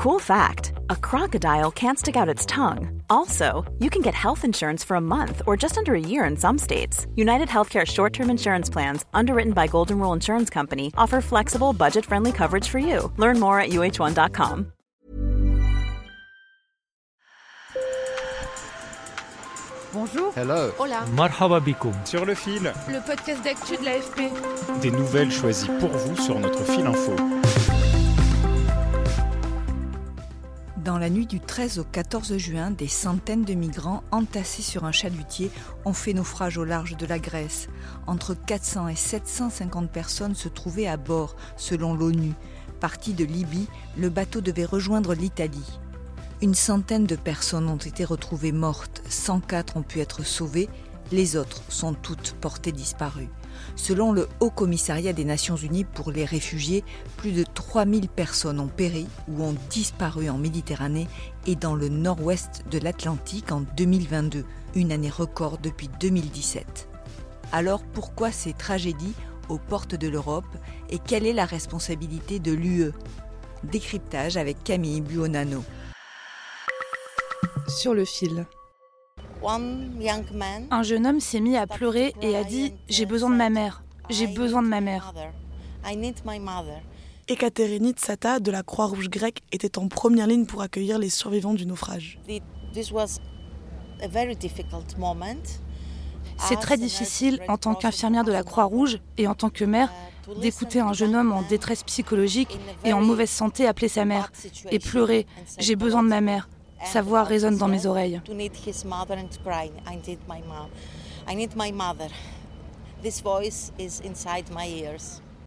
Cool fact a crocodile can't stick out its tongue. Also, you can get health insurance for a month or just under a year in some states. United Healthcare short term insurance plans, underwritten by Golden Rule Insurance Company, offer flexible, budget friendly coverage for you. Learn more at uh1.com. Bonjour. Hello. Hola. Marhaba bikoum. Sur le fil, Le podcast d'actu de l'AFP. des nouvelles choisies pour vous sur notre fil info. Dans la nuit du 13 au 14 juin, des centaines de migrants entassés sur un chalutier ont fait naufrage au large de la Grèce. Entre 400 et 750 personnes se trouvaient à bord, selon l'ONU. Parti de Libye, le bateau devait rejoindre l'Italie. Une centaine de personnes ont été retrouvées mortes, 104 ont pu être sauvées, les autres sont toutes portées disparues. Selon le Haut Commissariat des Nations Unies pour les réfugiés, plus de 3000 personnes ont péri ou ont disparu en Méditerranée et dans le nord-ouest de l'Atlantique en 2022, une année record depuis 2017. Alors pourquoi ces tragédies aux portes de l'Europe et quelle est la responsabilité de l'UE Décryptage avec Camille Buonanno. Sur le fil. Un Un jeune homme s'est mis à pleurer et a dit J'ai besoin de ma mère. J'ai besoin de ma mère. Ekaterini Tsata de la Croix-Rouge grecque était en première ligne pour accueillir les survivants du naufrage. C'est très difficile, en tant qu'infirmière de la Croix-Rouge et en tant que mère, d'écouter un jeune homme en détresse psychologique et en mauvaise santé appeler sa mère et pleurer J'ai besoin de ma mère. Sa voix résonne dans mes oreilles.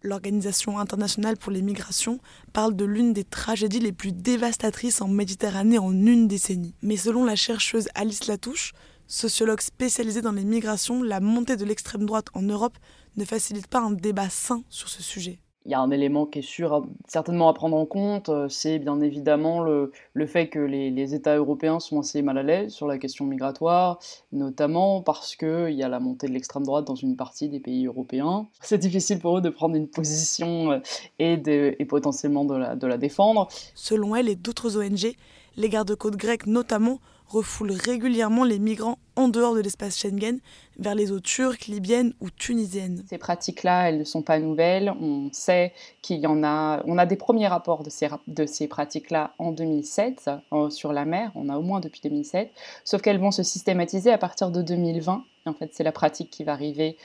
L'Organisation internationale pour les migrations parle de l'une des tragédies les plus dévastatrices en Méditerranée en une décennie. Mais selon la chercheuse Alice Latouche, sociologue spécialisée dans les migrations, la montée de l'extrême droite en Europe ne facilite pas un débat sain sur ce sujet. Il y a un élément qui est sûr, certainement à prendre en compte, euh, c'est bien évidemment le, le fait que les, les États européens sont assez mal à l'aise sur la question migratoire, notamment parce qu'il y a la montée de l'extrême droite dans une partie des pays européens. C'est difficile pour eux de prendre une position euh, et, de- et potentiellement de la, de la défendre. Selon elle et d'autres ONG, les gardes-côtes grecs notamment refoulent régulièrement les migrants en dehors de l'espace Schengen vers les eaux turques, libyennes ou tunisiennes. Ces pratiques-là, elles ne sont pas nouvelles. On sait qu'il y en a. On a des premiers rapports de ces, de ces pratiques-là en 2007 euh, sur la mer. On a au moins depuis 2007. Sauf qu'elles vont se systématiser à partir de 2020. Et en fait, c'est la pratique qui va arriver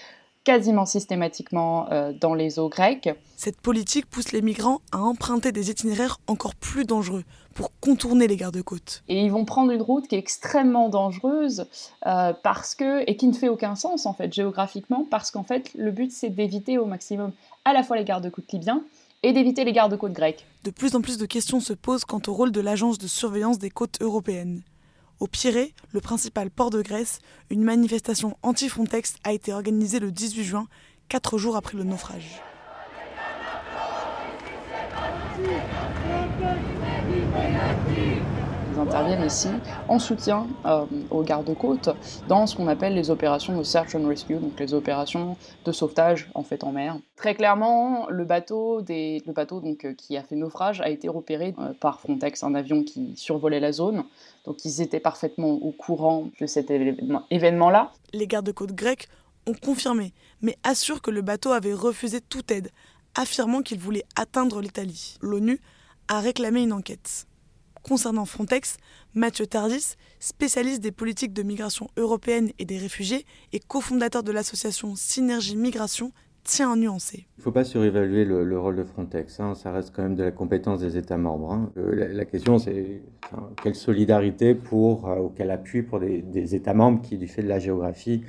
quasiment systématiquement euh, dans les eaux grecques. Cette politique pousse les migrants à emprunter des itinéraires encore plus dangereux pour contourner les gardes-côtes. Et ils vont prendre une route qui est extrêmement dangereuse euh, parce que et qui ne fait aucun sens en fait géographiquement parce qu'en fait le but c'est d'éviter au maximum à la fois les gardes-côtes libyens et d'éviter les gardes-côtes grecs. De plus en plus de questions se posent quant au rôle de l'agence de surveillance des côtes européennes. Au Pirée, le principal port de Grèce, une manifestation anti-Frontex a été organisée le 18 juin, quatre jours après le naufrage. Interviennent ici en soutien euh, aux gardes-côtes dans ce qu'on appelle les opérations de search and rescue, donc les opérations de sauvetage en fait en mer. Très clairement, le bateau, donc, euh, qui a fait naufrage a été repéré euh, par Frontex, un avion qui survolait la zone. Donc ils étaient parfaitement au courant de cet événement- événement-là. Les gardes-côtes grecs ont confirmé, mais assurent que le bateau avait refusé toute aide, affirmant qu'il voulait atteindre l'Italie. L'ONU a réclamé une enquête. Concernant Frontex, Mathieu Tardis, spécialiste des politiques de migration européenne et des réfugiés et cofondateur de l'association Synergie Migration, tient à nuancer. Il ne faut pas surévaluer le, le rôle de Frontex, hein, ça reste quand même de la compétence des États membres. hein. Euh, la, question c'est quelle solidarité pour, euh, ou quel appui pour des, États membres qui, du fait de la géographie,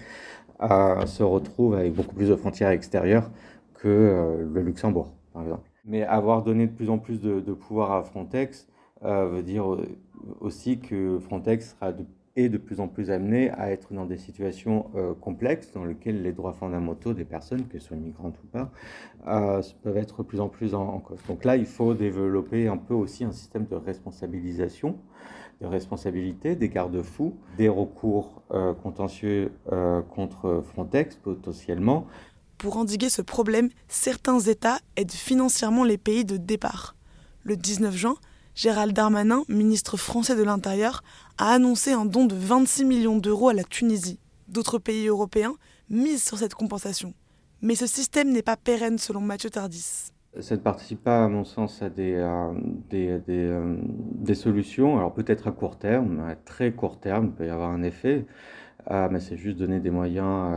euh, se retrouvent avec beaucoup plus de frontières extérieures que le Luxembourg, par exemple. Mais avoir donné de plus en plus de, pouvoir à Frontex veut dire euh, aussi que Frontex est de plus en plus amené à être dans des situations euh, complexes dans lesquelles les droits fondamentaux des personnes, qu'elles soient migrantes ou pas, euh, peuvent être de plus en plus en, cause. Donc là, il faut développer un peu aussi un système de responsabilisation, de responsabilité, des garde-fous, des recours euh, contentieux euh, contre Frontex potentiellement. Pour endiguer ce problème, certains États aident financièrement les pays de départ. Le 19 juin, Gérald Darmanin, ministre français de l'Intérieur, a annoncé un don de 26 millions d'euros à la Tunisie. D'autres pays européens misent sur cette compensation. Mais ce système n'est pas pérenne selon Mathieu Tardis. Ça ne participe pas, à mon sens, à des, euh, euh, des, solutions. Alors peut-être à court terme, à très court terme, il peut y avoir un effet. Euh, mais c'est juste donner des moyens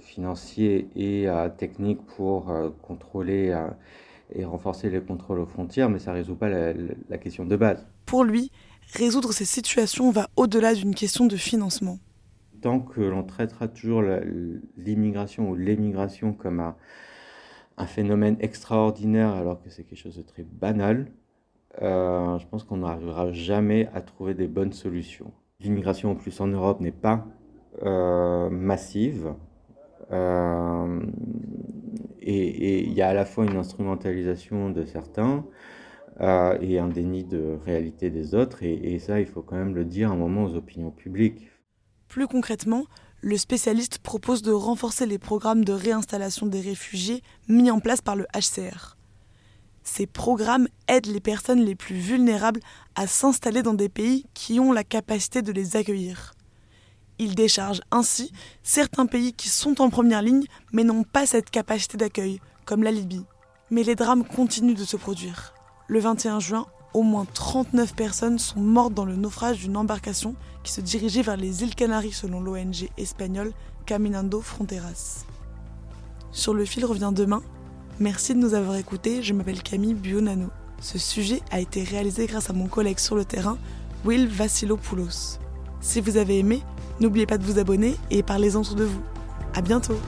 financiers et techniques pour contrôler et renforcer les contrôles aux frontières, mais ça ne résout pas la question de base. Pour lui, résoudre ces situations va au-delà d'une question de financement. Tant que l'on traitera toujours l'immigration ou l'émigration comme un un phénomène extraordinaire alors que c'est quelque chose de très banal, euh, je pense qu'on n'arrivera jamais à trouver des bonnes solutions. L'immigration en plus en Europe n'est pas euh, massive euh, et il y a à la fois une instrumentalisation de certains et un déni de réalité des autres et, et ça il faut quand même le dire un moment aux opinions publiques. Plus concrètement, le spécialiste propose de renforcer les programmes de réinstallation des réfugiés mis en place par le HCR. Ces programmes aident les personnes les plus vulnérables à s'installer dans des pays qui ont la capacité de les accueillir. Ils déchargent ainsi certains pays qui sont en première ligne mais n'ont pas cette capacité d'accueil, comme la Libye. Mais les drames continuent de se produire. Le 21 juin, au moins 39 personnes sont mortes dans le naufrage d'une embarcation qui se dirigeait vers les îles Canaries selon l'ONG espagnole Caminando Fronteras. Sur le fil revient demain. Merci de nous avoir écoutés, je m'appelle Camille Buonano. Ce sujet a été réalisé grâce à mon collègue sur le terrain, Will Vassilopoulos. Si vous avez aimé, n'oubliez pas de vous abonner et parlez-en autour de vous. À bientôt!